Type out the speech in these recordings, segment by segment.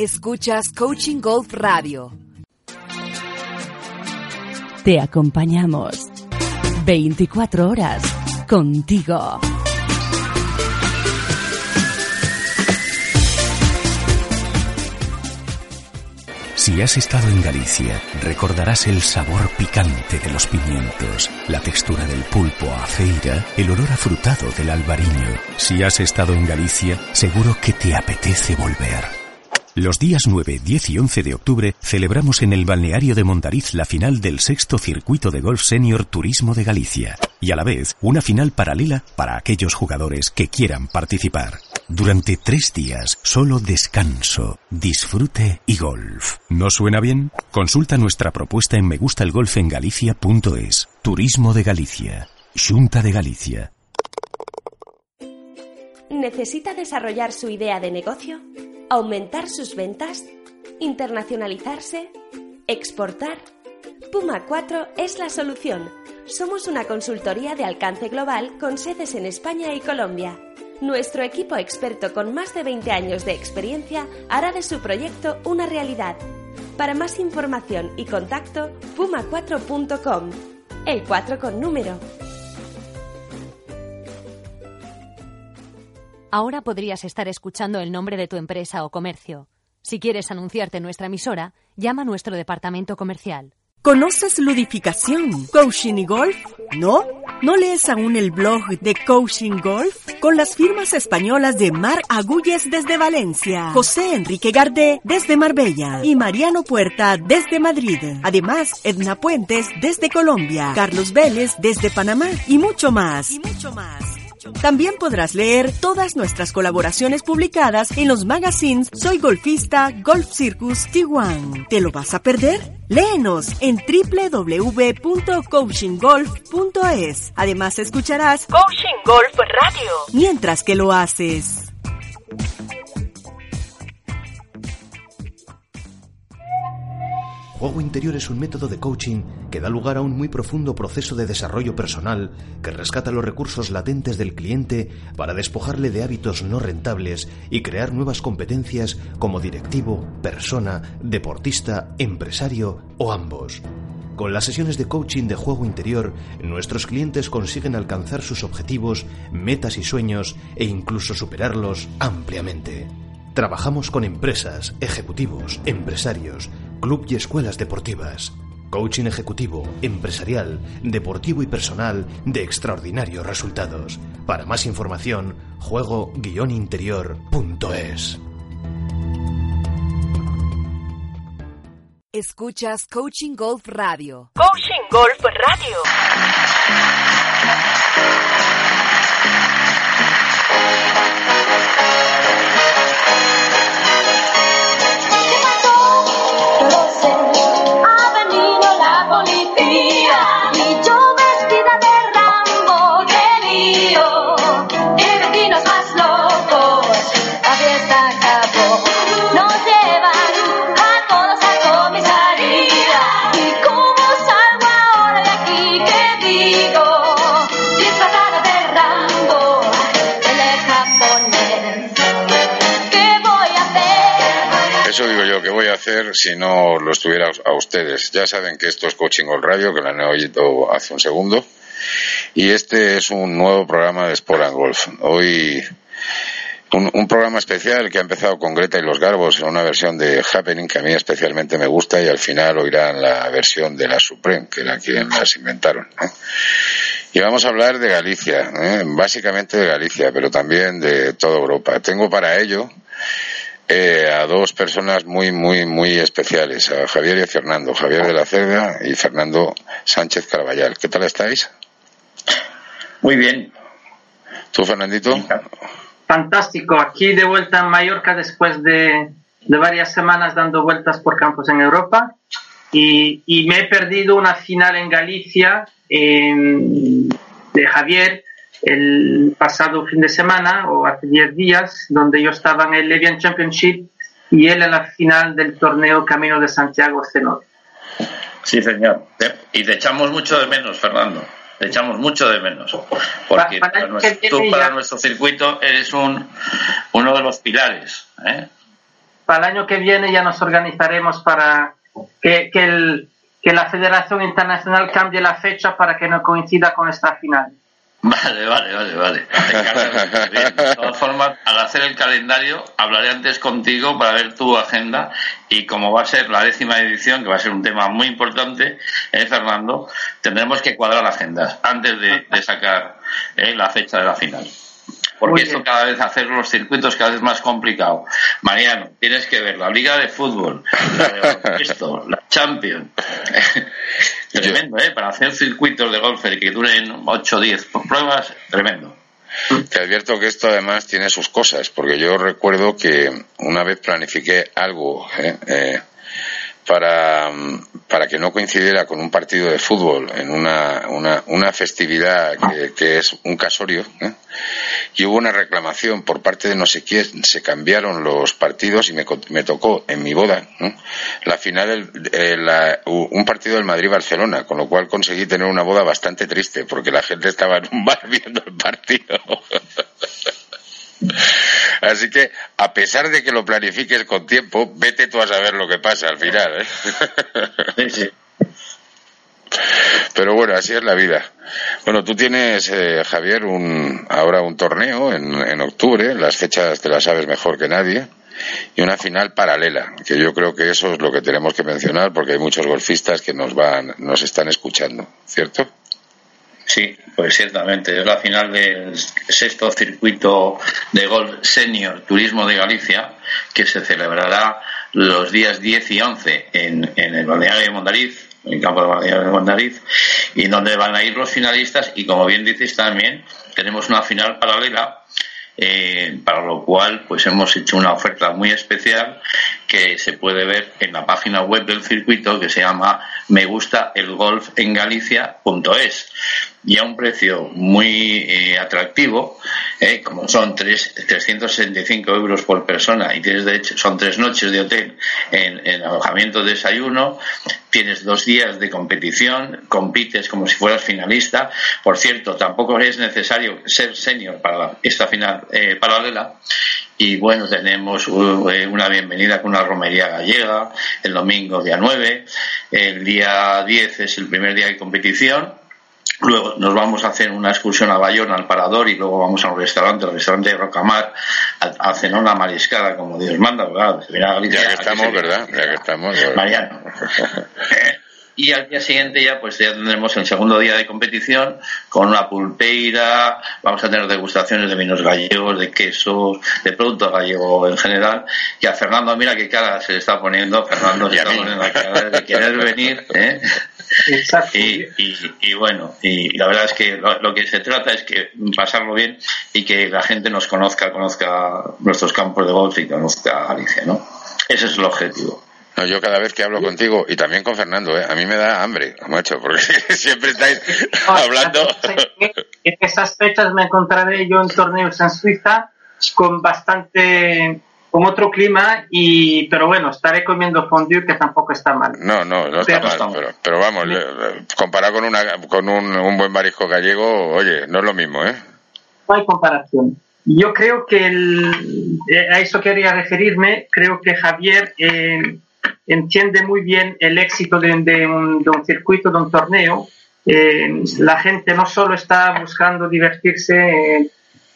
Escuchas Coaching Golf Radio. Te acompañamos 24 horas contigo. Si has estado en Galicia, recordarás el sabor picante de los pimientos, la textura del pulpo a feira, el olor afrutado del albariño. Si has estado en Galicia, seguro que te apetece volver. Los días 9, 10 y 11 de octubre celebramos en el balneario de Mondariz la final del sexto circuito de golf senior Turismo de Galicia y a la vez una final paralela para aquellos jugadores que quieran participar. Durante tres días, solo descanso, disfrute y golf. ¿No suena bien? Consulta nuestra propuesta en megustalgolfengalicia.es. Turismo de Galicia. Junta de Galicia. ¿Necesita desarrollar su idea de negocio? aumentar sus ventas, internacionalizarse, exportar. Puma 4 es la solución. Somos una consultoría de alcance global con sedes en España y Colombia. Nuestro equipo experto con más de 20 años de experiencia hará de su proyecto una realidad. Para más información y contacto, puma4.com. El 4 con número. Ahora podrías estar escuchando el nombre de tu empresa o comercio. Si quieres anunciarte en nuestra emisora, llama a nuestro departamento comercial. ¿Conoces ludificación, coaching y golf? ¿No? ¿No lees aún el blog de Coaching Golf? Con las firmas españolas de Mar Agulles desde Valencia, José Enrique Gardé desde Marbella y Mariano Puerta desde Madrid. Además, Edna Puentes desde Colombia, Carlos Vélez desde Panamá y mucho más. Y mucho más. También podrás leer todas nuestras colaboraciones publicadas en los magazines Soy Golfista, Golf Circus, Tijuana. ¿Te lo vas a perder? Léenos en www.coachinggolf.es. Además escucharás Coaching Golf Radio mientras que lo haces. Juego interior es un método de coaching que da lugar a un muy profundo proceso de desarrollo personal que rescata los recursos latentes del cliente para despojarle de hábitos no rentables y crear nuevas competencias como directivo, persona, deportista, empresario o ambos. Con las sesiones de coaching de juego interior, nuestros clientes consiguen alcanzar sus objetivos, metas y sueños e incluso superarlos ampliamente. Trabajamos con empresas, ejecutivos, empresarios, club y escuelas deportivas. Coaching ejecutivo, empresarial, deportivo y personal de extraordinarios resultados. Para más información, juego-interior.es. Escuchas Coaching Golf Radio. Coaching Golf Radio. Hacer si no lo estuviera a ustedes. Ya saben que esto es Coaching All Radio, que lo han oído hace un segundo. Y este es un nuevo programa de Sport and Golf. Hoy un, programa especial que ha empezado con Greta y los Garbos en una versión de Happening que a mí especialmente me gusta y al final oirán la versión de la Supreme, que era quien las inventaron. Y vamos a hablar de Galicia, ¿eh? básicamente de Galicia, pero también de toda Europa. Tengo para ello eh, a dos personas muy, muy, muy especiales, a Javier y a Fernando, Javier de la Cerda y Fernando Sánchez Caraballal. ¿Qué tal estáis? Muy bien. ¿Tú, Fernandito? fantástico. Aquí de vuelta en Mallorca después de, de varias semanas dando vueltas por campos en Europa y, y me he perdido una final en Galicia de Javier el pasado fin de semana o hace 10 días, donde yo estaba en el Levian Championship y él en la final del torneo Camino de Santiago Cenor. Sí, señor. Y te echamos mucho de menos, Fernando. Te echamos mucho de menos. Porque para, nuestro, tú para nuestro circuito eres un, uno de los pilares. ¿eh? Para el año que viene ya nos organizaremos para que, que, el, que la Federación Internacional cambie la fecha para que no coincida con esta final. Vale, vale, vale, vale. De todas formas, al hacer el calendario, hablaré antes contigo para ver tu agenda y como va a ser la décima edición, que va a ser un tema muy importante, eh, Fernando, tendremos que cuadrar agendas antes de, sacar eh, la fecha de la final. Porque esto cada vez hacer los circuitos cada vez más complicado. Mariano, tienes que ver la Liga de Fútbol, la de la Champions. tremendo, ¿eh? Para hacer circuitos de golf que duren 8 o 10 pruebas, tremendo. Te advierto que esto además tiene sus cosas, porque yo recuerdo que una vez planifiqué algo ¿eh? Eh, para, para que no coincidiera con un partido de fútbol en una, una, festividad que, es un casorio, ¿eh? y hubo una reclamación por parte de no sé quién, se cambiaron los partidos y me, me tocó en mi boda la final, un partido del Madrid-Barcelona, con lo cual conseguí tener una boda bastante triste, porque la gente estaba en un bar viendo el partido. Así que, a pesar de que lo planifiques con tiempo, vete tú a saber lo que pasa al final. ¿eh? Pero bueno, así es la vida. Bueno, tú tienes, eh, Javier, un, ahora un torneo en, en octubre, las fechas te las sabes mejor que nadie, y una final paralela, que yo creo que eso es lo que tenemos que mencionar porque hay muchos golfistas que nos van, nos están escuchando, ¿cierto? Sí, pues ciertamente. Es la final del sexto circuito de golf senior Turismo de Galicia, que se celebrará los días 10 y 11 en, en el balneario de Mondariz, en el campo de balneario de Mondariz, y donde van a ir los finalistas. Y como bien dices también, tenemos una final paralela eh, para lo cual pues hemos hecho una oferta muy especial que se puede ver en la página web del circuito que se llama me gusta el golf en Galicia.es y a un precio muy eh, atractivo, eh, como son tres, 365 euros por persona y tienes de hecho, son tres noches de hotel en, en alojamiento de desayuno, tienes dos días de competición, compites como si fueras finalista. Por cierto, tampoco es necesario ser senior para esta final eh, paralela. Y bueno, tenemos una bienvenida con una romería gallega el domingo día 9. El día 10 es el primer día de competición Luego nos vamos a hacer una excursión a Bayona, al Parador, y luego vamos a un restaurante, el restaurante de Rocamar, a, cenar una mariscada, como Dios manda, ¿verdad? ya que estamos, ¿verdad? Ya que estamos. Mariano. y al día siguiente ya pues ya tendremos el segundo día de competición con una pulpeira, vamos a tener degustaciones de vinos gallegos, de quesos, de productos gallegos en general, y a Fernando mira qué cara se le está poniendo, Fernando se está poniendo la cara de querer venir, ¿eh? Y, y, bueno, y la verdad es que lo, que se trata es que pasarlo bien y que la gente nos conozca, conozca nuestros campos de golf y conozca a Galicia, ¿no? Ese es el objetivo. No, yo cada vez que hablo contigo y también con Fernando, ¿eh? a mí me da hambre, macho, porque siempre estáis hablando. En esas fechas me encontraré yo en torneos en Suiza con bastante con otro clima y pero bueno estaré comiendo fondue que tampoco está mal. No no no está mal pero, vamos comparado con una con un, un, buen marisco gallego oye no es lo mismo eh no hay comparación. Yo creo que el, eh, a eso quería referirme creo que Javier eh, entiende muy bien el éxito de, de, un, de un, circuito de un torneo. Eh, la gente no solo está buscando divertirse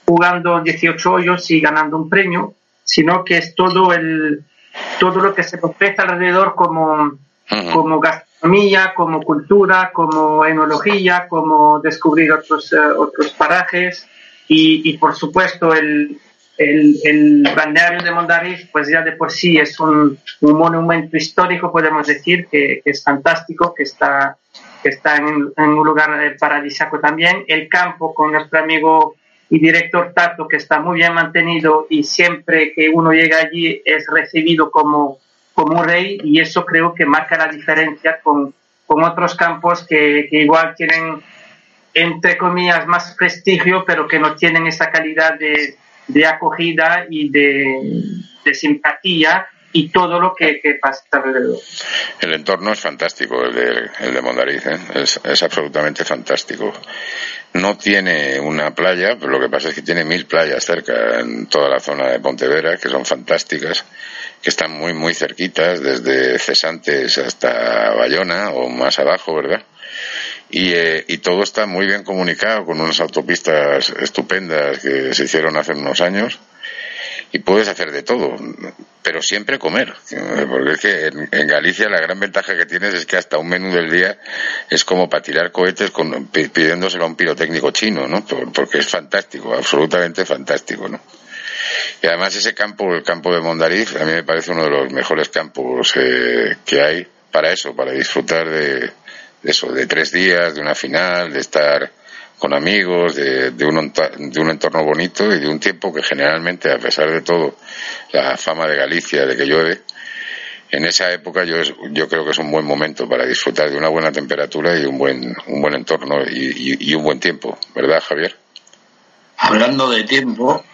jugando 18 hoyos y ganando un premio sino que es todo el todo lo que se ofrece alrededor como, como gastronomía, como cultura, como enología, como descubrir otros, eh, otros parajes y, y, por supuesto el, el, el balneario de Mondariz pues ya de por sí es un, un monumento histórico, podemos decir, que, que, es fantástico, que está, que está en, en un lugar paradisíaco también. El campo con nuestro amigo y director Tato, que está muy bien mantenido y siempre que uno llega allí es recibido como, como un rey y eso creo que marca la diferencia con, con otros campos que, que igual tienen, entre comillas, más prestigio, pero que no tienen esa calidad de, de acogida y de, de simpatía y todo lo que, que, pasa alrededor. El entorno es fantástico, el de, el de Mondariz, ¿eh? es, es, absolutamente fantástico. No tiene una playa, pero lo que pasa es que tiene mil playas cerca en toda la zona de Pontevedra, que son fantásticas, que están muy, muy cerquitas, desde Cesantes hasta Bayona o más abajo, ¿verdad? Y, eh, y, todo está muy bien comunicado con unas autopistas estupendas que se hicieron hace unos años y puedes hacer de todo, pero siempre comer, porque es que en, en, Galicia la gran ventaja que tienes es que hasta un menú del día es como para tirar cohetes con, pidiéndoselo a un pirotécnico chino, ¿no? Porque es fantástico, absolutamente fantástico, ¿no? Y además ese campo, el campo de Mondariz, a mí me parece uno de los mejores campos eh, que hay para eso, para disfrutar de, eso, de tres días, de una final, de estar con amigos, de, de, un, de, un, entorno bonito y de un tiempo que generalmente, a pesar de todo, la fama de Galicia, de que llueve, en esa época yo, yo creo que es un buen momento para disfrutar de una buena temperatura y un buen, un buen entorno y, y, y un buen tiempo, ¿verdad, Javier? Hablando de tiempo,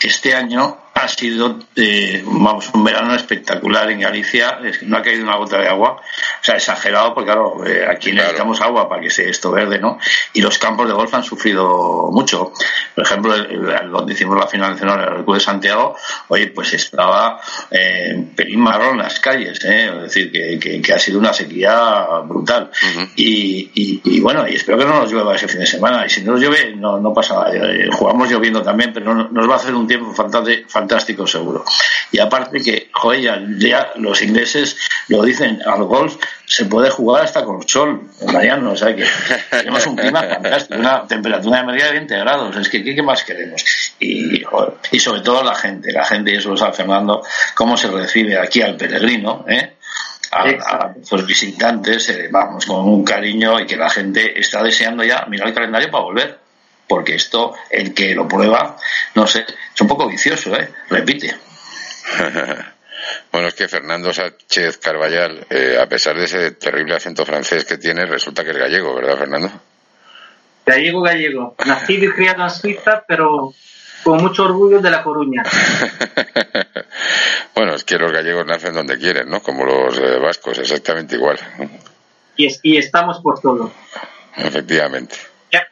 este año ha sido eh, vamos, un verano espectacular en Galicia, es que no ha caído una gota de agua, o sea, exagerado, porque claro, eh, aquí claro. necesitamos agua para que sea esto verde, ¿no? Y los campos de golf han sufrido mucho. Por ejemplo, el, el, donde hicimos la final nacional, el Club de Santiago, oye, pues estaba eh, pelín marrón las calles, ¿eh? es decir, que, que, que, ha sido una sequía brutal. Uh -huh. y, y, y, bueno, y espero que no nos llueva ese fin de semana, y si no nos llueve, no, no pasa nada. Eh, jugamos lloviendo también, pero no, nos va a hacer un tiempo fantástico fantástico seguro. Y aparte que, joder, ya, ya, los ingleses lo dicen, al golf se puede jugar hasta con sol, Mariano, o sea que tenemos un clima fantástico, una temperatura de media de 20 grados, es que ¿qué, qué más queremos? Y, joder, y sobre todo la gente, la gente, y eso lo sabe Fernando, cómo se recibe aquí al peregrino, ¿eh? A, a, los visitantes, eh, vamos, con un cariño y que la gente está deseando ya mirar el calendario para volver porque esto, el que lo prueba, no sé, es un poco vicioso, ¿eh? Repite. Bueno, es que Fernando Sánchez Carballal, eh, a pesar de ese terrible acento francés que tiene, resulta que es gallego, ¿verdad, Fernando? Gallego, gallego. Nacido y criado en Suiza, pero con mucho orgullo de La Coruña. bueno, es que los gallegos nacen donde quieren, ¿no? Como los eh, vascos, exactamente igual. Y, es, y estamos por todo. Efectivamente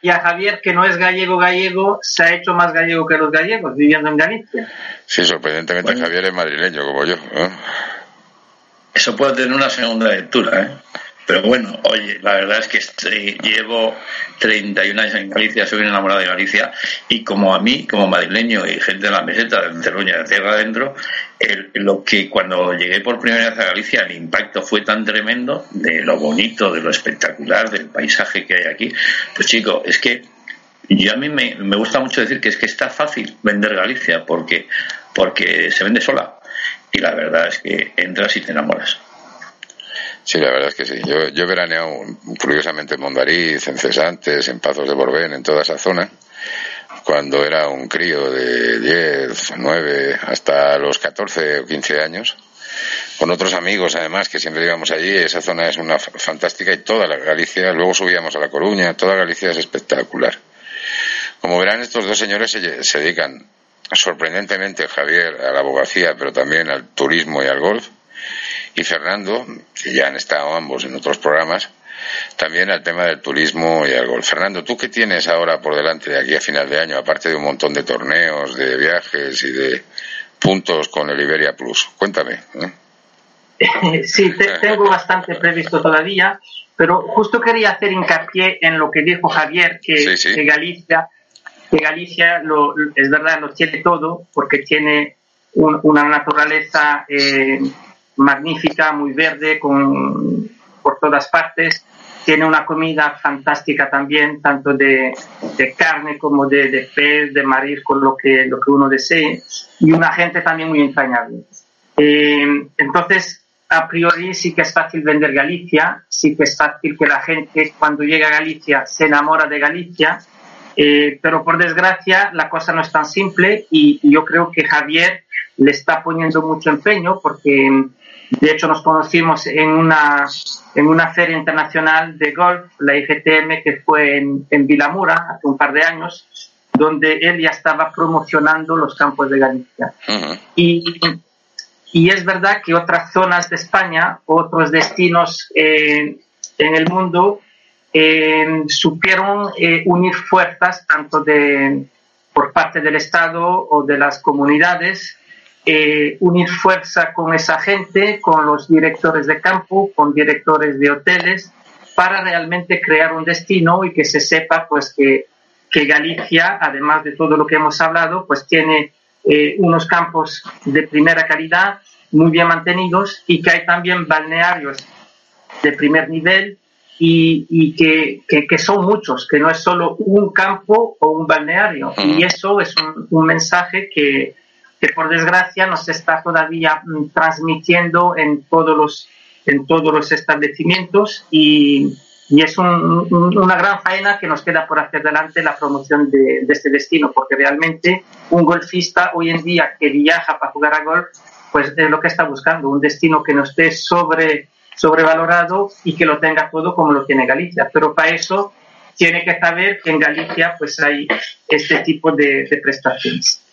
y a Javier, que no es gallego gallego, se ha hecho más gallego que los gallegos, viviendo en Galicia. Sí, sorprendentemente bueno. Javier es madrileño, como yo. ¿eh? Eso puede tener una segunda lectura, ¿eh? Pero bueno, oye, la verdad es que estoy, llevo 31 años en Galicia, soy un enamorado de Galicia, y como a mí, como madrileño y gente de la meseta, de Teruña, de tierra adentro, el, lo que cuando llegué por primera vez a Galicia, el impacto fue tan tremendo de lo bonito, de lo espectacular, del paisaje que hay aquí. Pues chico, es que yo a mí me, me gusta mucho decir que es que está fácil vender Galicia porque, porque se vende sola. Y la verdad es que entras y te enamoras. Sí, la verdad es que sí. Yo, yo he veraneado curiosamente en Mondariz, en Cesantes, en Pazos de Borbén, en toda esa zona, cuando era un crío de 10, 9, hasta los 14 o 15 años, con otros amigos además, que siempre íbamos allí. Esa zona es una fantástica y toda la Galicia, luego subíamos a La Coruña, toda Galicia es espectacular. Como verán, estos dos señores se, se dedican sorprendentemente, Javier, a la abogacía, pero también al turismo y al golf y Fernando, que ya han estado ambos en otros programas, también al tema del turismo y al golf. Fernando, ¿tú qué tienes ahora por delante de aquí a final de año, aparte de un montón de torneos, de viajes y de puntos con el Iberia Plus? Cuéntame. ¿eh? Sí, te, tengo bastante previsto todavía, pero justo quería hacer hincapié en lo que dijo Javier, que, sí, sí. que Galicia, que Galicia lo, es verdad, lo tiene todo, porque tiene un, una naturaleza eh, magnífica, muy verde, con, por todas partes. Tiene una comida fantástica también, tanto de, carne como de, de, pez, de marisco, lo que, lo que uno desee. Y una gente también muy entrañable. Eh, entonces, a priori sí que es fácil vender Galicia, sí que es fácil que la gente cuando llega a Galicia se enamora de Galicia Eh, pero por desgracia la cosa no es tan simple y yo creo que Javier le está poniendo mucho empeño porque de hecho nos conocimos en una, en una feria internacional de golf, la IGTM, que fue en, en Vilamura hace un par de años, donde él ya estaba promocionando los campos de Galicia. y, y, es verdad que otras zonas de España, otros destinos eh, en el mundo, eh, supieron eh, unir fuerzas tanto de, por parte del Estado o de las comunidades, unir fuerza con esa gente, con los directores de campo, con directores de hoteles, para realmente crear un destino y que se sepa pues que que Galicia, además de todo lo que hemos hablado, pues tiene eh, unos campos de primera calidad, muy bien mantenidos, y que hay también balnearios de primer nivel y, que, que, son muchos, que no es solo un campo o un balneario. Y eso es un, mensaje que, que, por desgracia, nos está todavía mm, transmitiendo en todos los, en todos los establecimientos y, y es una gran faena que nos queda por hacer adelante la promoción de, este destino, porque realmente un golfista hoy en día que viaja para jugar a golf, pues es lo que está buscando, un destino que no esté sobre, sobrevalorado y que lo tenga todo como lo tiene Galicia. Pero para eso tiene que saber que en Galicia pues hay este tipo de prestaciones.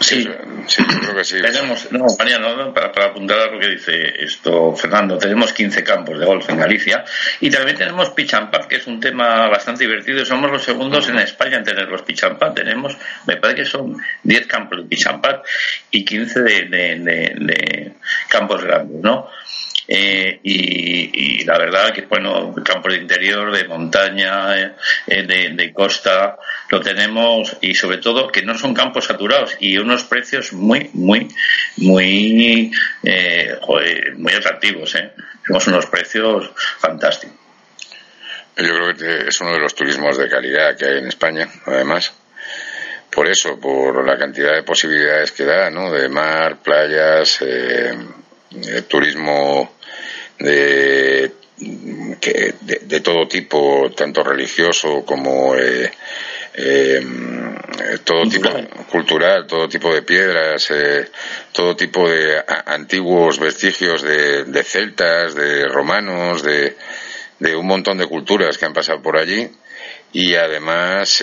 Sí, sí, creo que sí. Tenemos, no, Mariano, para, para, apuntar a lo que dice esto Fernando, tenemos 15 campos de golf en Galicia y también tenemos pitch que es un tema bastante divertido. Somos los segundos en España en tener los pitch Tenemos, me parece que son 10 campos de pitch y 15 de, de, de campos grandes, ¿no? Eh, y, la verdad que, bueno, campos de interior, de montaña, eh, eh, de, costa, lo tenemos y sobre todo que no son campos saturados y unos precios muy, muy, muy, muy atractivos. Tenemos unos precios fantásticos. Yo creo que es uno de los turismos de calidad que hay en España, además por eso, por la cantidad de posibilidades que da, ¿no? De mar, playas, turismo de, que, de, todo tipo, tanto religioso como eh, eh, todo tipo cultural, todo tipo de piedras, eh, todo tipo de antiguos vestigios de, de celtas, de romanos, de, de, un montón de culturas que han pasado por allí. Y además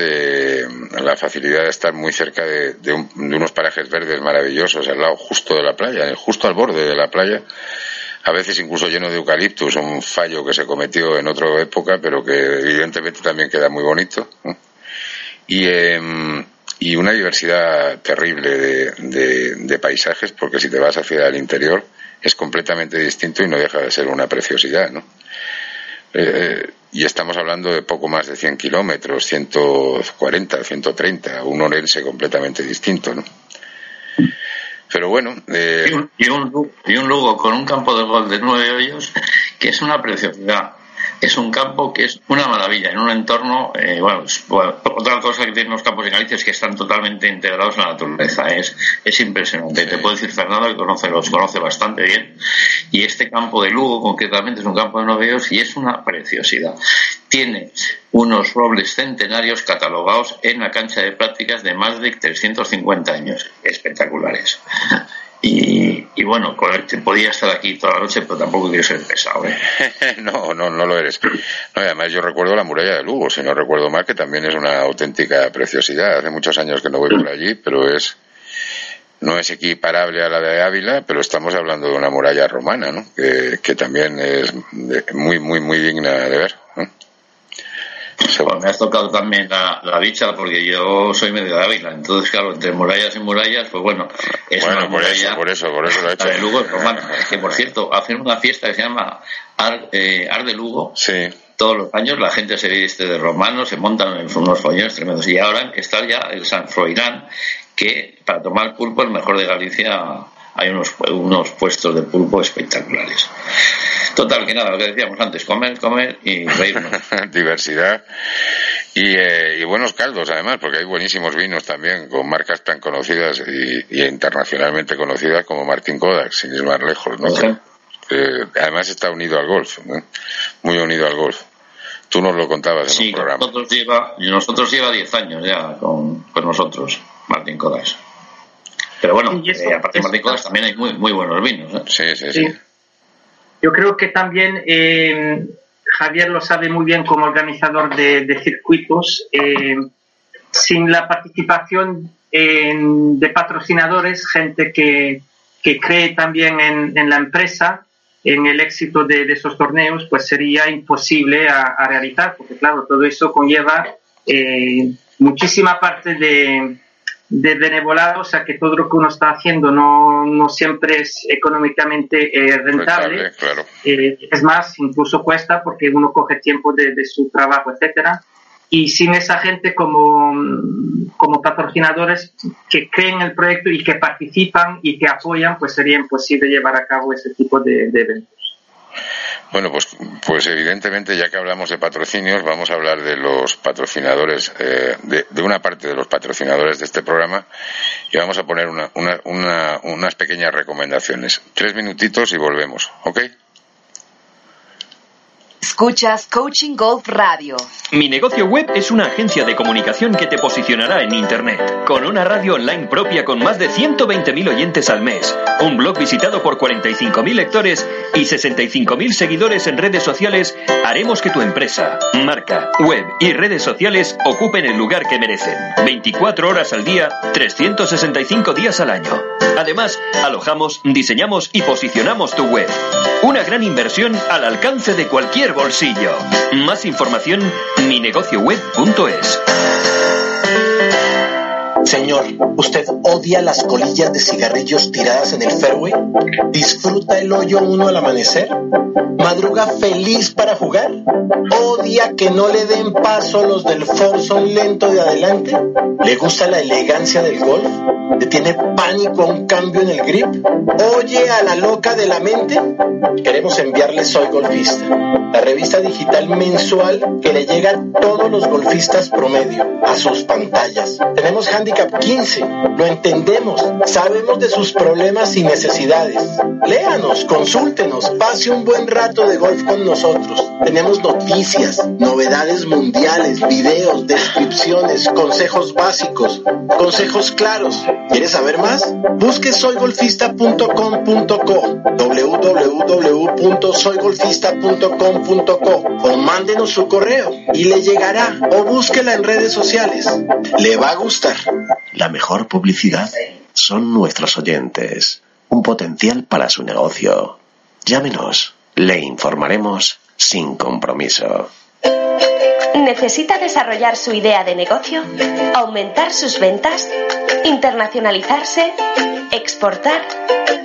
la facilidad de estar muy cerca de, de, unos parajes verdes maravillosos al lado justo de la playa, justo al borde de la playa a veces incluso lleno de eucaliptus, un fallo que se cometió en otra época, pero que evidentemente también queda muy bonito. Y, em, y una diversidad terrible de, paisajes, porque si te vas hacia el interior es completamente distinto y no deja de ser una preciosidad, ¿no? Eh, y estamos hablando de poco más de 100 kilómetros, 140, 130, un orense completamente distinto, ¿no? Pero bueno. Eh... Y, un, y, un, Lugo con un campo de gol de nueve hoyos que es una preciosidad. Es un campo que es una maravilla, en un entorno, eh, bueno, otra cosa que tienen los campos de Galicia es que están totalmente integrados en la naturaleza, es, es impresionante. Te puedo decir Fernando que conoce, los conoce bastante bien, y este campo de Lugo concretamente es un campo de nueve hoyos y es una preciosidad. Tiene unos robles centenarios catalogados en la cancha de prácticas de más de 350 años. Espectaculares. Y, bueno, podía estar aquí toda la noche, pero tampoco quiero ser pesado. ¿eh? no, no, no lo eres. además, yo recuerdo la muralla de Lugo, si no recuerdo mal, que también es una auténtica preciosidad. Hace muchos años que no voy por allí, pero es no es equiparable a la de Ávila, pero estamos hablando de una muralla romana, ¿no? que también es muy, muy, muy digna de ver. Bueno, me has tocado también la, la bicha porque yo soy medio de Ávila, entonces claro, entre murallas y murallas, pues bueno, es bueno, una por eso, por eso, por eso lo he hecho. de Lugo es romana. Es que por cierto, hacen una fiesta que se llama Ar, eh, de Lugo. Sí. Todos los años la gente se viste de romano, se montan en unos follones tremendos. Y ahora está ya el San Froilán, que para tomar pulpo el mejor de Galicia hay unos, unos puestos de pulpo espectaculares. Total, que nada, lo que decíamos antes, comer, comer y reírnos. Diversidad y, eh, y, buenos caldos, además, porque hay buenísimos vinos también con marcas tan conocidas y, internacionalmente conocidas como Martín Kodak, sin ir más lejos, ¿no? además está unido al golf, muy unido al golf. Tú nos lo contabas en un programa. Nosotros lleva, nosotros lleva 10 años ya con, con nosotros, Martín Codas. Pero bueno, eh, aparte de Martín Codas también hay muy, muy buenos vinos. ¿eh? Sí, sí, sí, Yo creo que también eh, Javier lo sabe muy bien como organizador de, de circuitos. Eh, sin la participación en- de patrocinadores, gente que, que cree también en, en la empresa, en el éxito de, de esos torneos, pues sería imposible a, a realizar, porque claro, todo eso conlleva eh, muchísima parte de, de benevolado, o sea que todo lo que uno está haciendo no, no siempre es económicamente eh, rentable. Rentable, claro. Eh, es más, incluso cuesta porque uno coge tiempo de, de su trabajo, etcétera. Y sin esa gente como, como patrocinadores que creen el proyecto y que participan y que apoyan, pues sería imposible llevar a cabo ese tipo de, de eventos. Bueno, pues, pues evidentemente, ya que hablamos de patrocinios, vamos a hablar de los patrocinadores, eh, de, una parte de los patrocinadores de este programa y vamos a poner una- una- una- unas pequeñas recomendaciones. Tres minutitos y volvemos, ¿ok? Escuchas Coaching Golf Radio. Mi negocio web es una agencia de comunicación que te posicionará en Internet, con una radio online propia con más de 120.000 oyentes al mes, un blog visitado por 45.000 lectores y 65.000 seguidores en redes sociales, haremos que tu empresa, marca, web y redes sociales ocupen el lugar que merecen, 24 horas al día, 365 días al año. Además, alojamos, diseñamos y posicionamos tu web. Una gran inversión al alcance de cualquier bolsillo. Más información, minegocioweb.es. Señor, ¿usted odia las colillas de cigarrillos tiradas en el fairway? ¿Disfruta el hoyo uno al amanecer? ¿Madruga feliz para jugar? ¿Odia que no le den paso los del Forson lento de adelante? ¿Le gusta la elegancia del golf? ¿Le tiene pánico a un cambio en el grip? ¿Oye a la loca de la mente? Queremos enviarle Soy Golfista, la revista digital mensual que le llega a todos los golfistas promedio, a sus pantallas. Tenemos Handicap 15, lo entendemos, sabemos de sus problemas y necesidades. Léanos, consúltenos, pase un buen rato de golf con nosotros. Tenemos noticias, novedades mundiales, videos, descripciones, consejos básicos, consejos claros. ¿Quieres saber más? Busque soygolfista.com.co, www.soygolfista.com.co o mándenos su correo y le llegará o búsquela en redes sociales. Le va a gustar. La mejor publicidad son nuestros oyentes. Un potencial para su negocio. Llámenos. Le informaremos sin compromiso. ¿Necesita desarrollar su idea de negocio? ¿Aumentar sus ventas? ¿Internacionalizarse? ¿Exportar?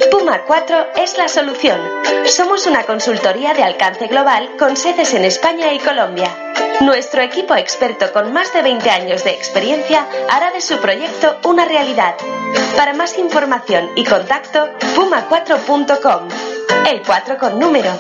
Puma 4 es la solución. Somos una consultoría de alcance global con sedes en España y Colombia. Nuestro equipo experto con más de 20 años de experiencia hará de su proyecto una realidad. Para más información y contacto, puma4.com. El 4 con número.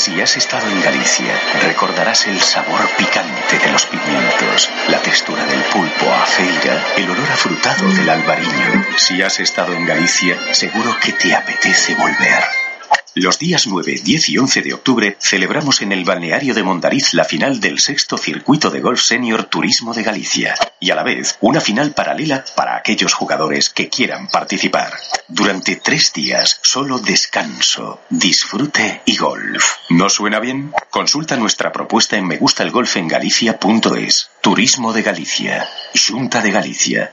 Si has estado en Galicia, recordarás el sabor picante de los pimientos, la textura del pulpo a feira, el olor afrutado del albariño. Si has estado en Galicia, seguro que te apetece volver. Los días 9, 10 y 11 de octubre celebramos en el balneario de Mondariz la final del sexto circuito de golf senior Turismo de Galicia y a la vez una final paralela para aquellos jugadores que quieran participar. Durante tres días, solo descanso, disfrute y golf. ¿No suena bien? Consulta nuestra propuesta en megustalgolfengalicia.es. Turismo de Galicia. Junta de Galicia.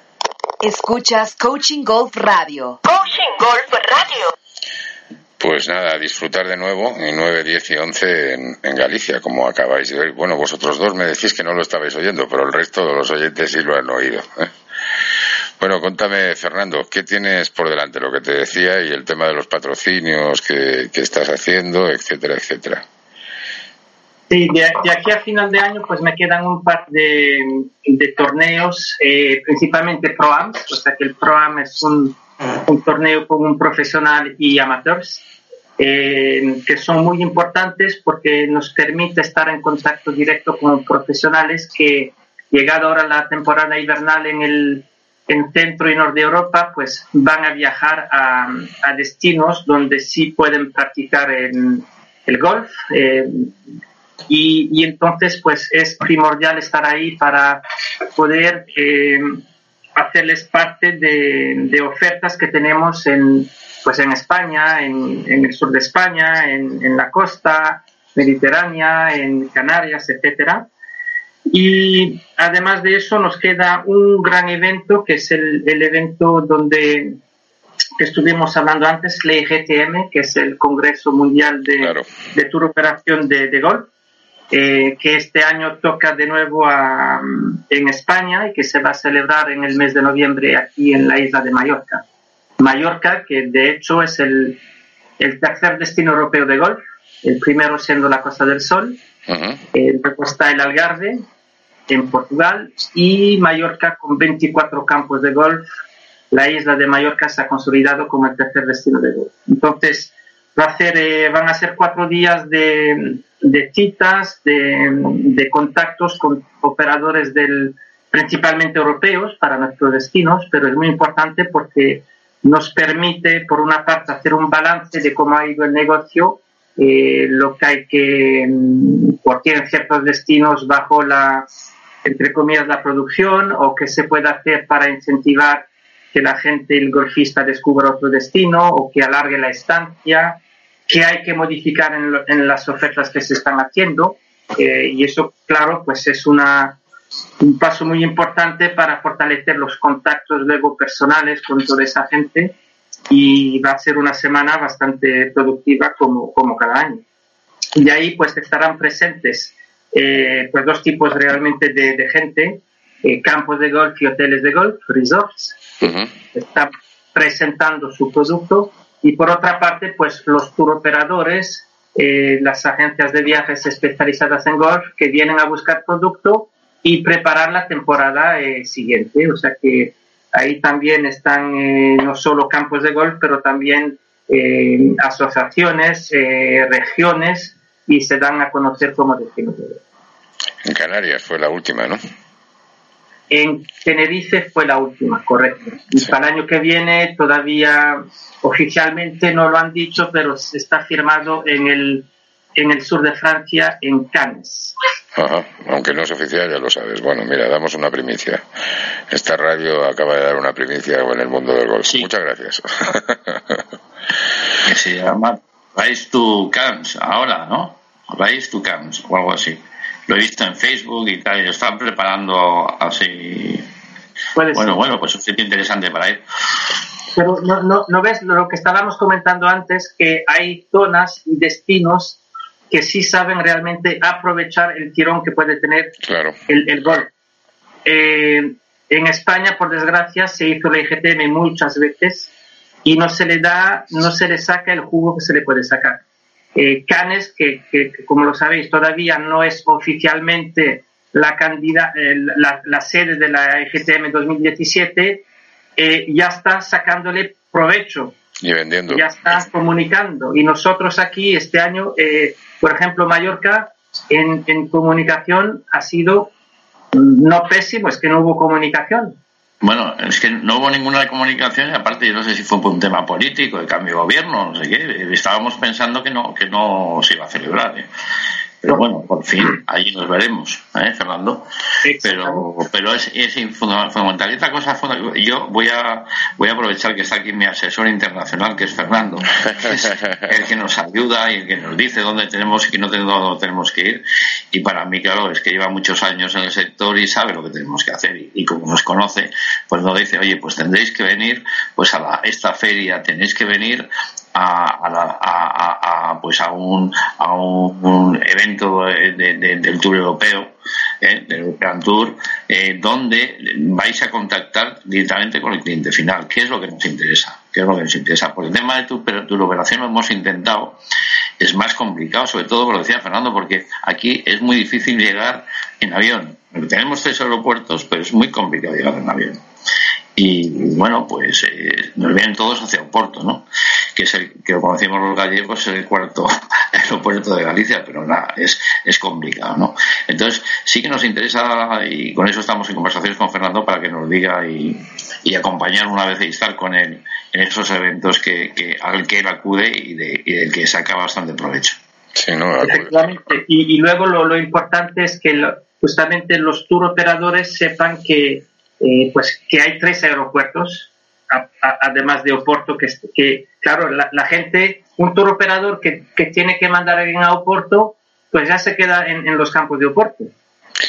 Escuchas Coaching Golf Radio. Coaching Golf Radio. Pues nada, disfrutar de nuevo en 9, 10 y 11 en, en Galicia, como acabáis de ver. Bueno, vosotros dos me decís que no lo estabais oyendo, pero el resto de los oyentes sí lo han oído. Bueno, contame, Fernando, ¿qué tienes por delante? Lo que te decía y el tema de los patrocinios que, que estás haciendo, etcétera, etcétera. Sí, de, de aquí a final de año pues me quedan un par de, de torneos, eh, principalmente Pro-Ams, o sea que el Pro-Am es un, un torneo con un profesional y amateurs, eh, que son muy importantes porque nos permite estar en contacto directo con profesionales que, llegado ahora la temporada invernal en el, en centro y norte de Europa, pues van a viajar a, a destinos donde sí pueden practicar el, el golf. Eh, y, y, entonces, pues es primordial estar ahí para poder eh, hacerles parte de, de, ofertas que tenemos en, pues en España, en, en el sur de España, en, en, la costa mediterránea, en Canarias, etcétera. Y además de eso nos queda un gran evento que es el, el evento donde que estuvimos hablando antes, la IGTM, que es el Congreso Mundial de, claro. de Tour Operación de, de Golf, eh, que este año toca de nuevo a, en España y que se va a celebrar en el mes de noviembre aquí en la isla de Mallorca. Mallorca, que de hecho es el, el tercer destino europeo de golf, el primero siendo la Costa del Sol, uh -huh. eh, luego está el Algarve en Portugal y Mallorca con 24 campos de golf la isla de Mallorca se ha consolidado como el tercer destino de golf. Entonces, va a ser, eh, van a ser cuatro días de, de citas, de, de, contactos con operadores del, principalmente europeos para nuestros destinos, pero es muy importante porque nos permite, por una parte, hacer un balance de cómo ha ido el negocio, eh, lo que hay que, porque en ciertos destinos bajo la, entre comillas, la producción, o qué se puede hacer para incentivar que la gente, el golfista, descubra otro destino o que alargue la estancia, que hay que modificar en, lo, en las ofertas que se están haciendo. Eh, y eso, claro, pues es una, un paso muy importante para fortalecer los contactos luego personales con toda esa gente y va a ser una semana bastante productiva como, como cada año. Y ahí pues estarán presentes eh, pues dos tipos realmente de, de gente, eh, campos de golf y hoteles de golf, resorts, uh -huh. está presentando su producto y por otra parte pues los tour operadores eh, las agencias de viajes especializadas en golf que vienen a buscar producto y preparar la temporada eh, siguiente o sea que ahí también están eh, no solo campos de golf pero también asociaciones regiones y se dan a conocer como destinos de golf en Canarias fue la última ¿no? En Tenerife fue la última, correcto. Y sí. para el año que viene todavía oficialmente no lo han dicho, pero está firmado en el, en el sur de Francia, en Cannes. Ajá. Aunque no es oficial, ya lo sabes. Bueno, mira, damos una primicia. Esta radio acaba de dar una primicia en el mundo del golf. Sí. Muchas gracias. que se llama Rise to Cannes ahora, ¿no? Rise to Cannes o algo así lo he visto en Facebook y tal, y lo están preparando así. Puede bueno, ser. bueno, pues es sitio interesante para ir. Pero no, no, no ves lo que estábamos comentando antes, que hay zonas y destinos que sí saben realmente aprovechar el tirón que puede tener claro. el, el golf. Eh, en España, por desgracia, se hizo la IGTM muchas veces y no se le da, no se le saca el jugo que se le puede sacar eh, Canes, que, que, como lo sabéis, todavía no es oficialmente la, candida, eh, la, la, sede de la EGTM 2017, eh, ya está sacándole provecho. Y vendiendo. Ya está comunicando. Y nosotros aquí, este año, eh, por ejemplo, Mallorca, en, en comunicación ha sido no pésimo, es que no hubo comunicación. Bueno, es que no hubo ninguna comunicación y aparte yo no sé si fue por un tema político, de cambio de gobierno, no sé qué. Estábamos pensando que no, que no se iba a celebrar. ¿eh? Pero bueno, por fin, allí nos veremos, ¿eh, Fernando? Pero, pero es, es fundamental. Y otra cosa, yo voy a, voy a aprovechar que está aquí mi asesor internacional, que es Fernando, que es el que nos ayuda y el que nos dice dónde tenemos y no dónde tenemos que ir. Y para mí, claro, es que lleva muchos años en el sector y sabe lo que tenemos que hacer. Y, y como nos conoce, pues nos dice, oye, pues tendréis que venir pues a la, esta feria, tenéis que venir a, a, a, a, pues a un, a un evento de, de, del Tour Europeo, eh, del European Tour, eh, donde vais a contactar directamente con el cliente final. ¿Qué es lo que nos interesa? ¿Qué es lo que nos interesa? Por el tema de tu, tu operación lo hemos intentado, es más complicado, sobre todo, lo decía Fernando, porque aquí es muy difícil llegar en avión. Tenemos tres aeropuertos, pero es muy complicado llegar en avión y bueno, pues eh, nos vienen todos hacia Oporto, ¿no? que es el que como decimos los gallegos es el cuarto aeropuerto de Galicia, pero nada, es, es complicado, ¿no? Entonces sí que nos interesa y con eso estamos en conversaciones con Fernando para que nos diga y, y acompañar una vez y estar con él en esos eventos que, que al que él acude y, de, y del que saca bastante provecho. Sí, no, Efectivamente. Y, y luego lo, lo, importante es que lo, justamente los tour operadores sepan que, eh, pues, que hay tres aeropuertos, a, a, además de Oporto, que, que claro, la, la, gente, un tour operador que, que, tiene que mandar a alguien a Oporto, pues ya se queda en, en los campos de Oporto.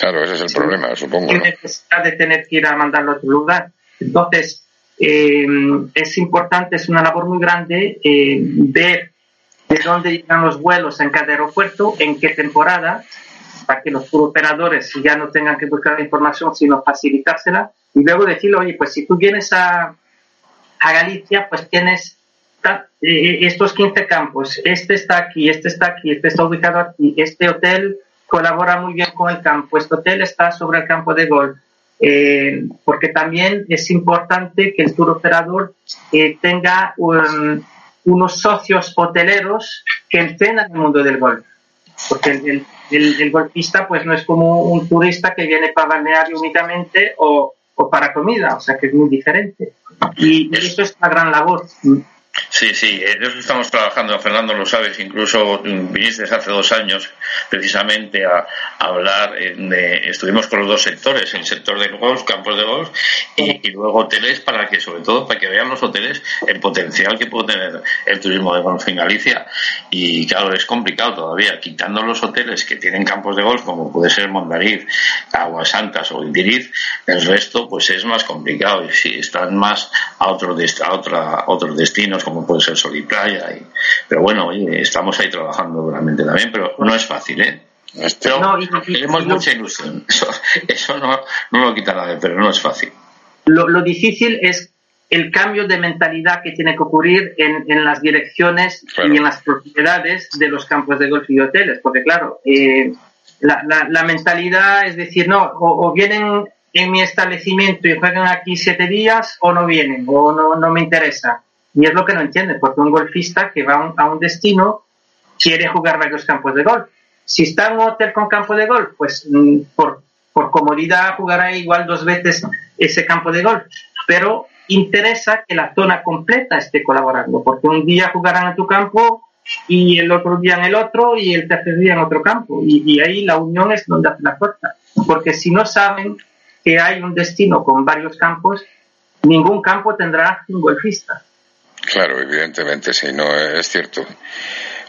Claro, ese es el sí. problema, supongo. Tiene ¿no? necesidad de tener que ir a mandarlo a otro lugar. Entonces, eh, es importante, es una labor muy grande eh, ver de dónde llegan los vuelos en cada aeropuerto, en qué temporada, para que los operadores ya no tengan que buscar la información, sino facilitársela, y luego decirle, oye, pues si tú vienes a, a Galicia, pues tienes eh, estos 15 campos, este está aquí, este está aquí, este está ubicado aquí, este hotel colabora muy bien con el campo, este hotel está sobre el campo de golf, eh, porque también es importante que el tour operador eh, tenga un, unos socios hoteleros que entrenan el mundo del golf. Porque el, el, el, el, golfista pues no es como un turista que viene para balneario únicamente o, o para comida, o sea que es muy diferente. Y, y eso es una gran labor. Sí, sí, en eso estamos trabajando, Fernando lo sabes, incluso viniste hace dos años precisamente a, hablar, de, estuvimos con los dos sectores, el sector del golf, campos de golf, y, luego hoteles para que, sobre todo, para que vean los hoteles el potencial que puede tener el turismo de golf en Galicia. Y claro, es complicado todavía, quitando los hoteles que tienen campos de golf, como puede ser Mondariz, Aguas Santas o Indiriz, el resto pues es más complicado y si están más a, otro a, otra, otros destinos como puede ser Sol y Playa. Y, pero bueno, oye, estamos ahí trabajando duramente también, pero no es fácil, ¿eh? Pero no, y, y, tenemos y, mucha ilusión. Eso, eso no, no, lo quita nadie, pero no es fácil. Lo, lo, difícil es el cambio de mentalidad que tiene que ocurrir en, en las direcciones claro. y en las propiedades de los campos de golf y hoteles, porque claro, eh, la, la, la, mentalidad es decir, no, o, o vienen en mi establecimiento y juegan aquí siete días o no vienen, o no, no me interesa y es lo que no entiende, porque un golfista que va a un, a un, destino quiere jugar varios campos de golf. Si está en un hotel con campo de golf, pues mm, por, por comodidad jugará igual dos veces ese campo de golf. Pero interesa que la zona completa esté colaborando, porque un día jugarán en tu campo y el otro día en el otro y el tercer día en otro campo. Y, y ahí la unión es donde hace la fuerza. Porque si no saben que hay un destino con varios campos, ningún campo tendrá un golfista. Claro, evidentemente, sí, no, es cierto.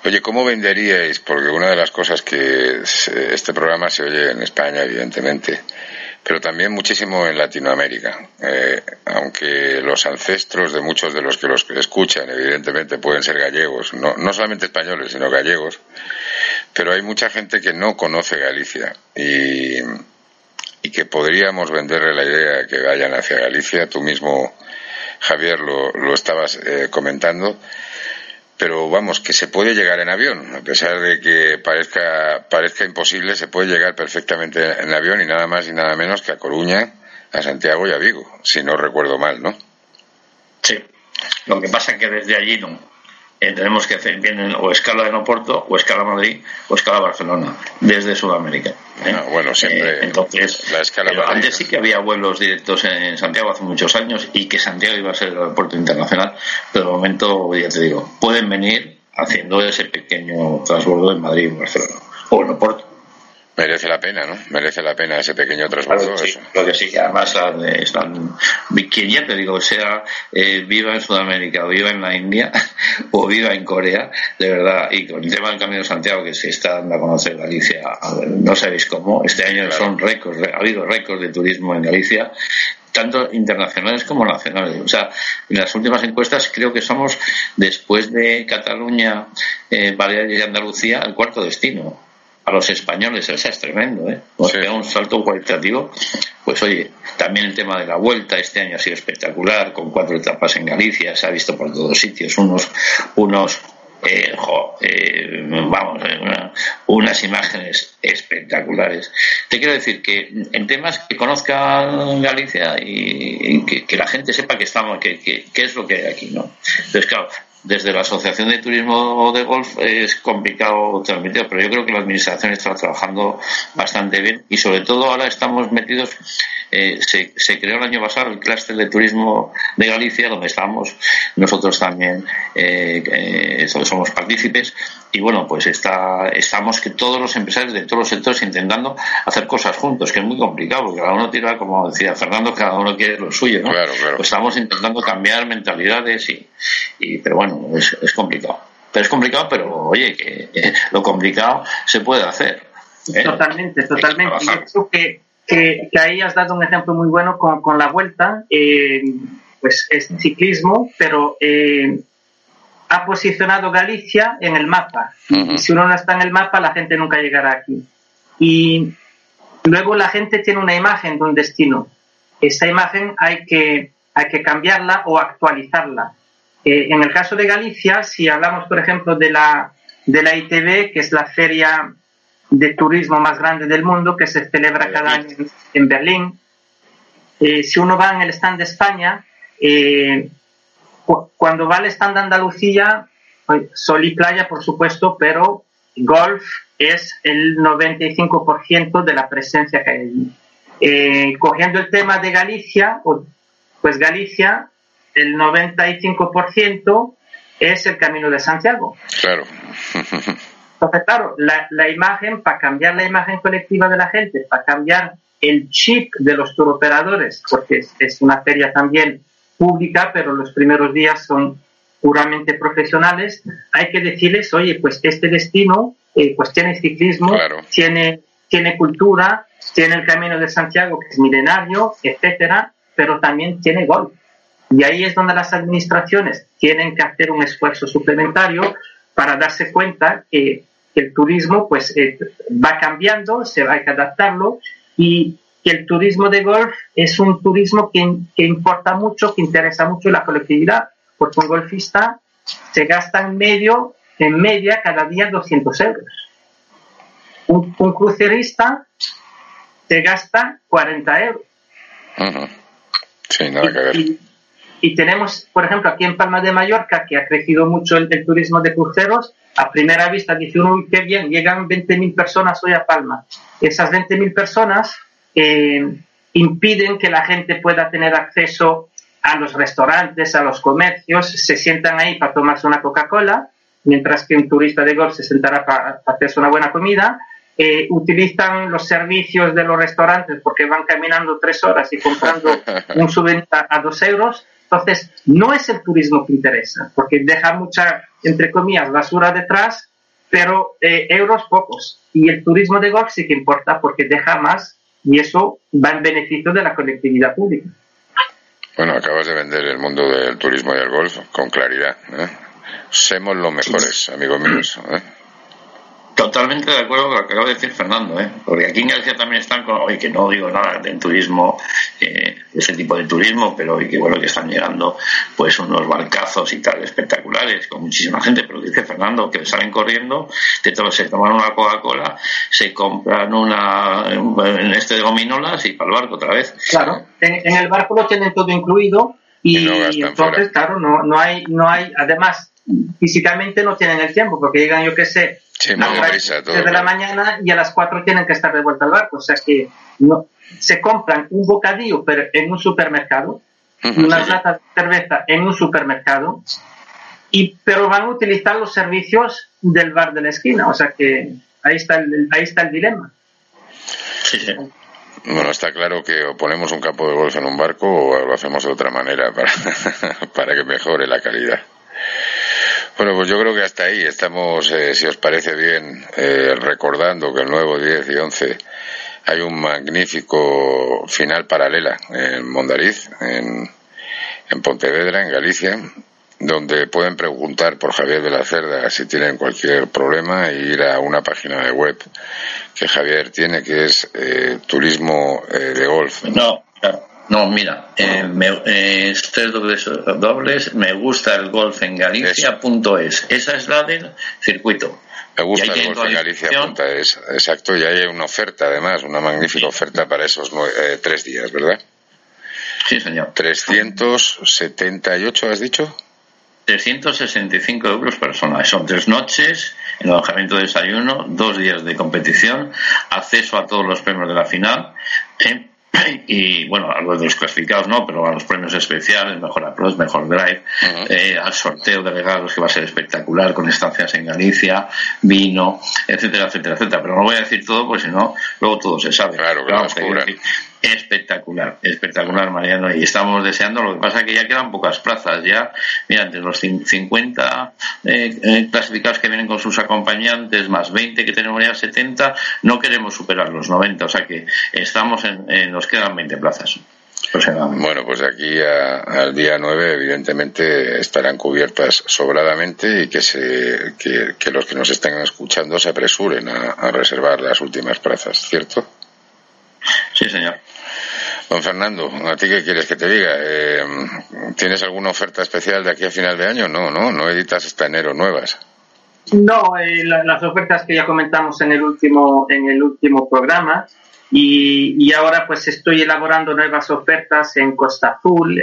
Oye, ¿cómo venderíais? Porque una de las cosas que este programa se oye en España, evidentemente, pero también muchísimo en Latinoamérica. Eh, aunque los ancestros de muchos de los que los escuchan, evidentemente, pueden ser gallegos, no, no solamente españoles, sino gallegos, pero hay mucha gente que no conoce Galicia y, y que podríamos venderle la idea de que vayan hacia Galicia. Tú mismo Javier lo, lo estabas eh, comentando, pero vamos, que se puede llegar en avión, a pesar de que parezca, parezca imposible, se puede llegar perfectamente en avión y nada más y nada menos que a Coruña, a Santiago y a Vigo, si no recuerdo mal, ¿no? Sí, lo que pasa es que desde allí no, eh, tenemos que hacer vienen o escala en Oporto o escala Madrid o escala Barcelona desde Sudamérica ¿eh? Ah, bueno siempre eh, entonces la escala antes sí que había vuelos directos en Santiago hace muchos años y que Santiago iba a ser el aeropuerto internacional pero de momento ya te digo pueden venir haciendo ese pequeño transbordo en Madrid o Barcelona o en Oporto merece la pena, ¿no? Merece la pena ese pequeño. Claro, sí, lo que sí, que además están, quien ya te digo, sea eh, viva en Sudamérica, o viva en la India, o viva en Corea, de verdad, y con el tema del Camino de Santiago, que se está dando a conocer Galicia, a ver, no sabéis cómo, este año claro. son récords, ha habido récords de turismo en Galicia, tanto internacionales como nacionales. O sea, en las últimas encuestas creo que somos, después de Cataluña, eh, Baleares y Andalucía, el cuarto destino a los españoles, o sea, es tremendo, ¿eh? O sea, sí. un salto cualitativo. Pues oye, también el tema de la vuelta este año ha sido espectacular, con cuatro etapas en Galicia, se ha visto por todos sitios, unos, unos eh, jo, eh, vamos, una, unas imágenes espectaculares. Te quiero decir que en temas que conozcan Galicia y, y que, que, la gente sepa que estamos, que, que, que, es lo que hay aquí, ¿no? Entonces, claro, desde la Asociación de Turismo de Golf es complicado transmitir, pero yo creo que la Administración está trabajando bastante bien y sobre todo ahora estamos metidos, eh, se, se, creó el año pasado el clúster de turismo de Galicia, donde estamos nosotros también eh, eh, somos partícipes y bueno, pues está, estamos que todos los empresarios de todos los sectores intentando hacer cosas juntos, que es muy complicado, porque cada uno tira, como decía Fernando, cada uno quiere lo suyo, ¿no? Claro, claro. Pues estamos intentando cambiar mentalidades y, y pero bueno, es, es complicado. Pero es complicado, pero oye, que eh, lo complicado se puede hacer. ¿eh? Totalmente, totalmente. Y yo creo que, que, que, ahí has dado un ejemplo muy bueno con, con la vuelta. Eh, pues es ciclismo, pero eh, ha posicionado Galicia en el mapa. Uh -huh. Si uno no está en el mapa, la gente nunca llegará aquí. Y luego la gente tiene una imagen de un destino. Esa imagen hay que, hay que cambiarla o actualizarla. Eh, en el caso de Galicia, si hablamos, por ejemplo, de la, de la ITV, que es la feria de turismo más grande del mundo, que se celebra cada año en, Berlín, eh, si uno va en el stand de España, eh, cuando va al stand de Andalucía, sol y playa, por supuesto, pero golf es el 95% de la presencia que hay allí. Eh, cogiendo el tema de Galicia, pues Galicia, el 95% es el Camino de Santiago. Claro. Entonces, claro, la, la imagen, para cambiar la imagen colectiva de la gente, para cambiar el chip de los turoperadores, porque es, es una feria también pública, pero los primeros días son puramente profesionales, hay que decirles, oye, pues este destino eh, pues tiene ciclismo, claro. tiene, tiene cultura, tiene el Camino de Santiago, que es milenario, etcétera, pero también tiene golf. Y ahí es donde las administraciones tienen que hacer un esfuerzo suplementario para darse cuenta que, que el turismo pues eh, va cambiando, se va a que adaptarlo y que el turismo de golf es un turismo que, que, importa mucho, que interesa mucho la colectividad, porque un golfista se gasta en medio, en media, cada día 200 euros. Un, un crucerista se gasta 40 euros. Uh -huh. Sí, nada que ver. Y, y, tenemos, por ejemplo, aquí en Palma de Mallorca, que ha crecido mucho el, el turismo de cruceros, a primera vista dice uno, uy, qué bien, llegan 20.000 personas hoy a Palma. Esas 20.000 personas eh, impiden que la gente pueda tener acceso a los restaurantes, a los comercios, se sientan ahí para tomarse una Coca-Cola, mientras que un turista de golf se sentará para, para hacerse una buena comida. Eh, utilizan los servicios de los restaurantes porque van caminando tres horas y comprando un souvenir a dos euros. Entonces, no es el turismo que interesa, porque deja mucha, entre comillas, basura detrás, pero eh, euros pocos. Y el turismo de golf sí que importa porque deja más y eso va en beneficio de la colectividad pública. Bueno, acabas de vender el mundo del turismo y el golf con claridad. ¿eh? Semos los mejores, amigos míos. ¿eh? Totalmente de acuerdo con lo que acaba de decir Fernando, ¿eh? porque aquí en Galicia también están con, hoy que no digo nada del turismo, eh, ese tipo de turismo, pero hoy que bueno que están llegando pues unos barcazos y tal espectaculares con muchísima gente, pero dice Fernando que salen corriendo, de todos se toman una Coca-Cola, se compran una en este de gominolas y para el barco otra vez. Claro, en, en el barco lo tienen todo incluido y, Y no entonces fuera. claro no no hay no hay además físicamente no tienen el tiempo porque llegan yo qué sé Sí, a muy las deprisa todo. 3 de la mañana y a las 4 tienen que estar de vuelta al barco. O sea que no, se compran un bocadillo pero en un supermercado, Ujú, unas sí. latas de cerveza en un supermercado, y pero van a utilizar los servicios del bar de la esquina. O sea que ahí está el, ahí está el dilema. Sí, sí. Bueno, está claro que o ponemos un campo de golf en un barco o lo hacemos de otra manera para, para que mejore la calidad. Bueno, pues yo creo que hasta ahí estamos, eh, si os parece bien, eh, recordando que el nuevo 10 y 11 hay un magnífico final paralela en Mondariz, en, en Pontevedra, en Galicia, donde pueden preguntar por Javier de la Cerda si tienen cualquier problema e ir a una página de web que Javier tiene, que es eh, Turismo eh, de Golf. No, no, mira, eh, me, eh, tres dobles, dobles, me gusta el golf en Galicia.es. Esa es la del circuito. Me gusta el golf en Galicia, punta es, exacto, y ahí hay una oferta además, una magnífica oferta para esos eh, tres días, ¿verdad? Sí, señor. 378, ¿has dicho? 365 euros persona. Son tres noches, el alojamiento de desayuno, dos días de competición, acceso a todos los premios de la final. ¿eh? Y bueno, a los de los clasificados no, pero a los premios especiales, mejor approach, mejor drive, eh, al sorteo de regalos que va a ser espectacular con estancias en Galicia, vino, etcétera, etcétera, etcétera. Pero no voy a decir todo porque si no, luego todo se sabe. Claro, espectacular, espectacular, Mariano. Y estamos deseando, lo que pasa es que ya quedan pocas plazas. Ya, mira, entre los 50 eh, eh, clasificados que vienen con sus acompañantes, más 20 que tenemos ya 70, no queremos superar los 90. O sea que estamos en, nos quedan 20 plazas. Bueno, pues de aquí al día 9 evidentemente estarán cubiertas sobradamente y que, se, que, los que nos estén escuchando se apresuren a reservar las últimas plazas, ¿cierto? Sí, señor. Don Fernando, ¿a ti qué quieres que te diga? Eh, ¿Tienes alguna oferta especial de aquí a final de año? No, no, no editas hasta enero nuevas. No, eh, las ofertas que ya comentamos en el último en el último programa y, ahora pues estoy elaborando nuevas ofertas en Costa Azul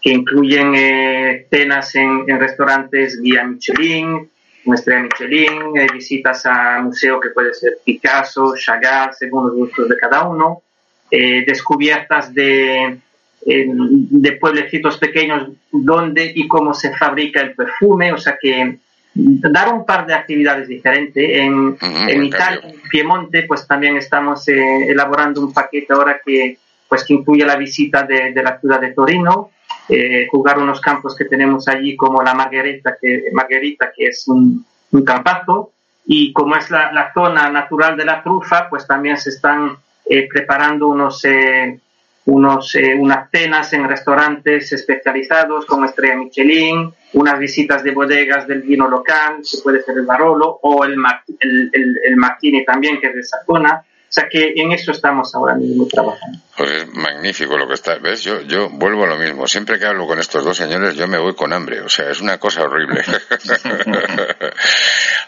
que incluyen eh, cenas en, restaurantes guía Michelin, muestra Michelin, eh, visitas a museo que puede ser Picasso, Chagall, según los gustos de cada uno, eh, descubiertas de, de pueblecitos pequeños donde y cómo se fabrica el perfume, o sea que dar un par de actividades diferentes. En, en Italia, en Piemonte, pues también estamos eh, elaborando un paquete ahora que pues que incluye la visita de, de la ciudad de Torino, eh, jugar unos campos que tenemos allí como la Margarita, que, Margarita, que es un, un campazo, y como es la, la, zona natural de la trufa, pues también se están eh, preparando unos, eh, unos, unas cenas en restaurantes especializados como Estrella Michelin, unas visitas de bodegas del vino local, que puede ser el Barolo, o el, el Martini también, que es de esa zona. O sea que en eso estamos ahora mismo trabajando. Pues es magnífico lo que está. ¿Ves? Yo, yo vuelvo a lo mismo. Siempre que hablo con estos dos señores, yo me voy con hambre. O sea, es una cosa horrible.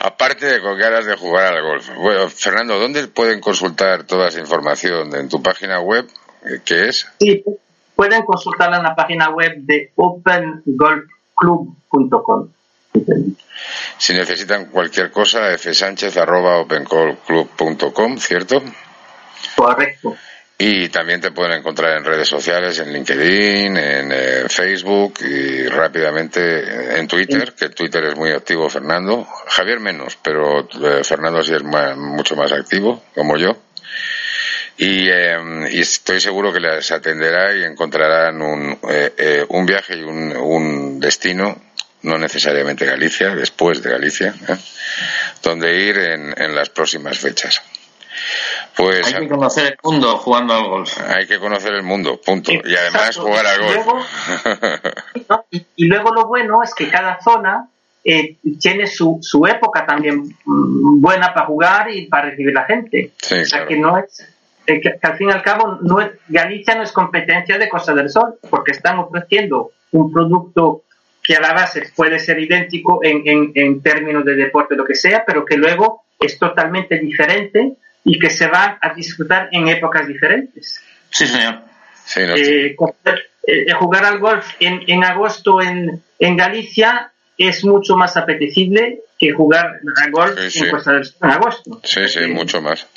Aparte de con ganas de jugar al golf. Bueno, Fernando, ¿dónde pueden consultar toda esa información? ¿En tu página web? ¿Qué es? Sí, pueden consultarla en la página web de opengolfclub.com. Si necesitan cualquier cosa, fsánchez.opencallclub.com, ¿cierto? Correcto. Y también te pueden encontrar en redes sociales, en LinkedIn, en eh, Facebook y rápidamente en Twitter, que Twitter es muy activo, Fernando. Javier menos, pero eh, Fernando sí es mucho más activo, como yo. Y, em, estoy seguro que les atenderá y encontrarán un, eh, un viaje y un, un destino no necesariamente Galicia, después de Galicia, ¿eh? donde ir en, en, las próximas fechas. Pues, hay que conocer el mundo jugando al golf. Hay que conocer el mundo, punto. y además jugar al golf. y, luego lo bueno es que cada zona eh, tiene su, su época también mm, buena para jugar y para recibir la gente. o sea que no es eh, que, al fin y al cabo no Galicia no es competencia de Costa del Sol porque están ofreciendo un producto que a la base puede ser idéntico en, en, en términos de deporte, lo que sea, pero que luego es totalmente diferente y que se va a disfrutar en épocas diferentes. Sí, señor. Eh, eh, jugar al golf en, en agosto en, en, Galicia es mucho más apetecible que jugar al golf en Costa del Sol en agosto. Sí, sí, mucho más.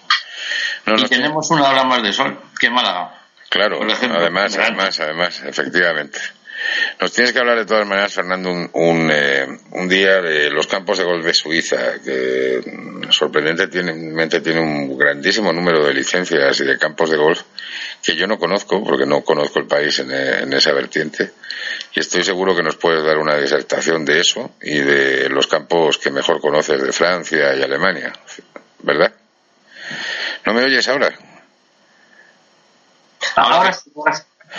y tenemos una hora más de sol que Málaga. Claro, además, además, además, efectivamente. Nos tienes que hablar de todas maneras, Fernando, un, eh, un, día de los campos de golf de Suiza, que sorprendentemente tiene un grandísimo número de licencias y de campos de golf que yo no conozco, porque no conozco el país en, en esa vertiente, y estoy seguro que nos puedes dar una disertación de eso y de los campos que mejor conoces de Francia y Alemania, ¿verdad? ¿No me oyes ahora? Ahora sí,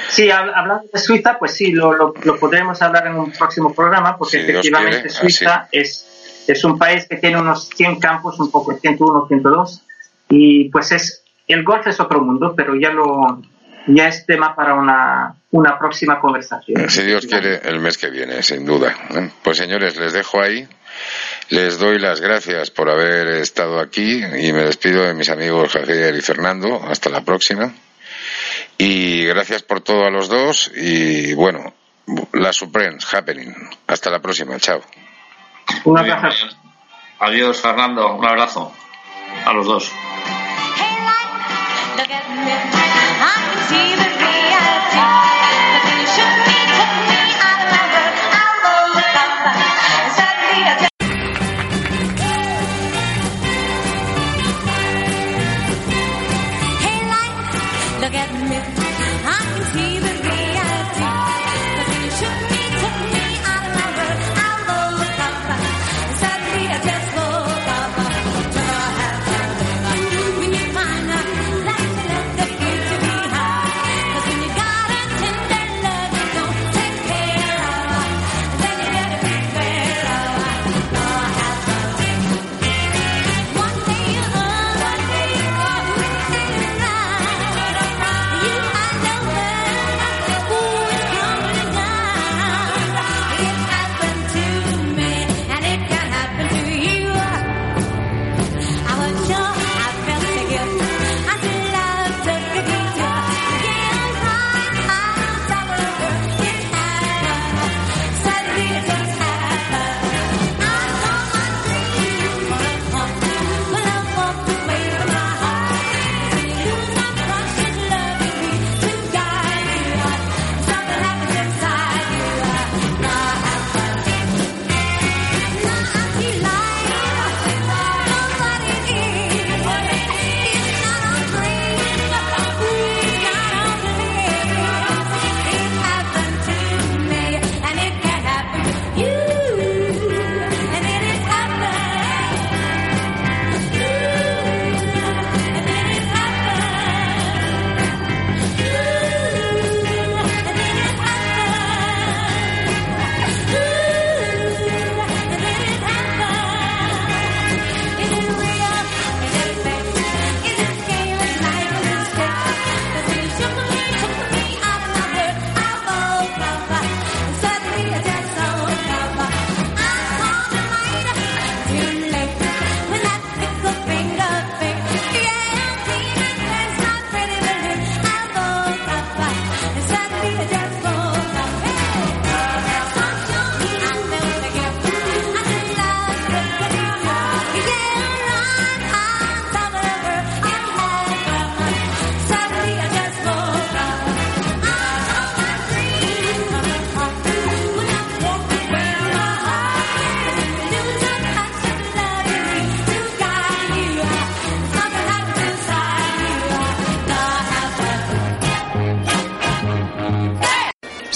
Sí, hablando de Suiza, pues sí, lo, lo, podremos hablar en un próximo programa, porque efectivamente Suiza es, es un país que tiene unos 100 campos, un poco 101, 102, y pues es, el golf es otro mundo, pero ya lo, ya es tema para una, una próxima conversación. Si Dios quiere, el mes que viene, sin duda. Pues señores, les dejo ahí. Les doy las gracias por haber estado aquí y me despido de mis amigos Javier y Fernando. Hasta la próxima. Y gracias por todo a los dos. Y bueno, La Supremes, Happening. Hasta la próxima, chao. Un abrazo. Adiós, Fernando. Un abrazo a los dos.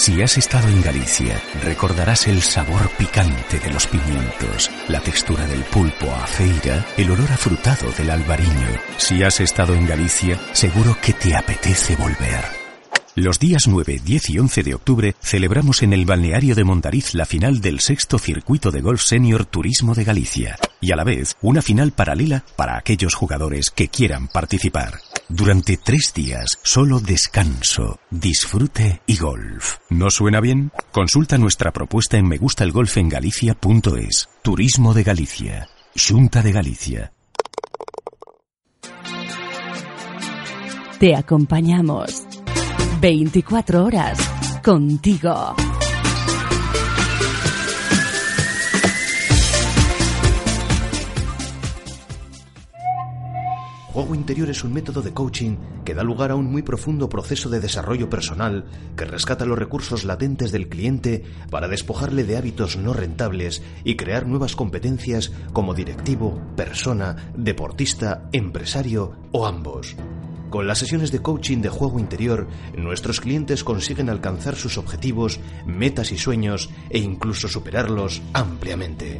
Si has estado en Galicia, recordarás el sabor picante de los pimientos, la textura del pulpo a feira, el olor afrutado del albariño. Si has estado en Galicia, seguro que te apetece volver. Los días 9, 10 y 11 de octubre celebramos en el balneario de Mondariz la final del sexto circuito de golf senior Turismo de Galicia y a la vez una final paralela para aquellos jugadores que quieran participar. Durante tres días, solo descanso, disfrute y golf. ¿No suena bien? Consulta nuestra propuesta en megustalgolfengalicia.es. Turismo de Galicia. Junta de Galicia. Te acompañamos 24 horas contigo. Juego interior es un método de coaching que da lugar a un muy profundo proceso de desarrollo personal que rescata los recursos latentes del cliente para despojarle de hábitos no rentables y crear nuevas competencias como directivo, persona, deportista, empresario o ambos. Con las sesiones de coaching de juego interior, nuestros clientes consiguen alcanzar sus objetivos, metas y sueños e incluso superarlos ampliamente.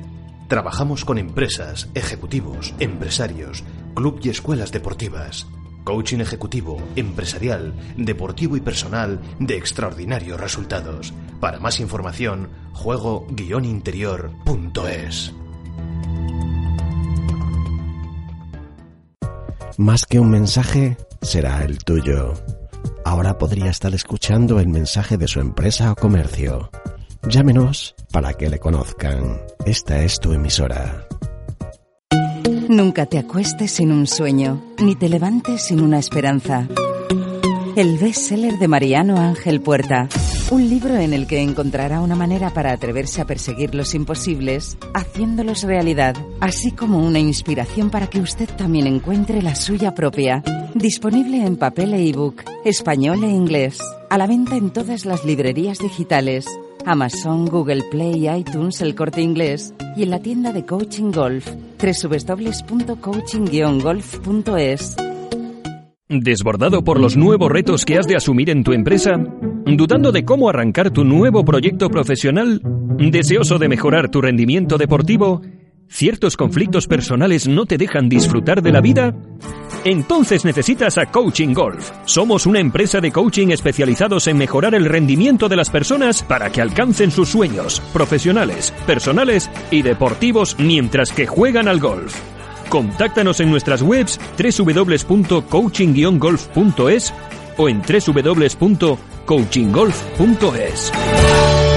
Trabajamos con empresas, ejecutivos, empresarios, club y escuelas deportivas. Coaching ejecutivo, empresarial, deportivo y personal de extraordinarios resultados. Para más información, juego-interior.es. Más que un mensaje, será el tuyo. Ahora podría estar escuchando el mensaje de su empresa o comercio. Llámenos para que le conozcan. Esta es tu emisora. Nunca te acuestes sin un sueño, ni te levantes sin una esperanza. El bestseller de Mariano Ángel Puerta. Un libro en el que encontrará una manera para atreverse a perseguir los imposibles, haciéndolos realidad, así como una inspiración para que usted también encuentre la suya propia. Disponible en papel e ebook, español e inglés. A la venta en todas las librerías digitales. Amazon, Google Play, iTunes, El Corte Inglés y en la tienda de Coaching Golf www.coaching-golf.es. ¿Desbordado por los nuevos retos que has de asumir en tu empresa? ¿Dudando de cómo arrancar tu nuevo proyecto profesional? ¿Deseoso de mejorar tu rendimiento deportivo? ¿Ciertos conflictos personales no te dejan disfrutar de la vida? Entonces necesitas a Coaching Golf. Somos una empresa de coaching especializados en mejorar el rendimiento de las personas para que alcancen sus sueños profesionales, personales y deportivos mientras que juegan al golf. Contáctanos en nuestras webs www.coaching-golf.es o en www.coachinggolf.es.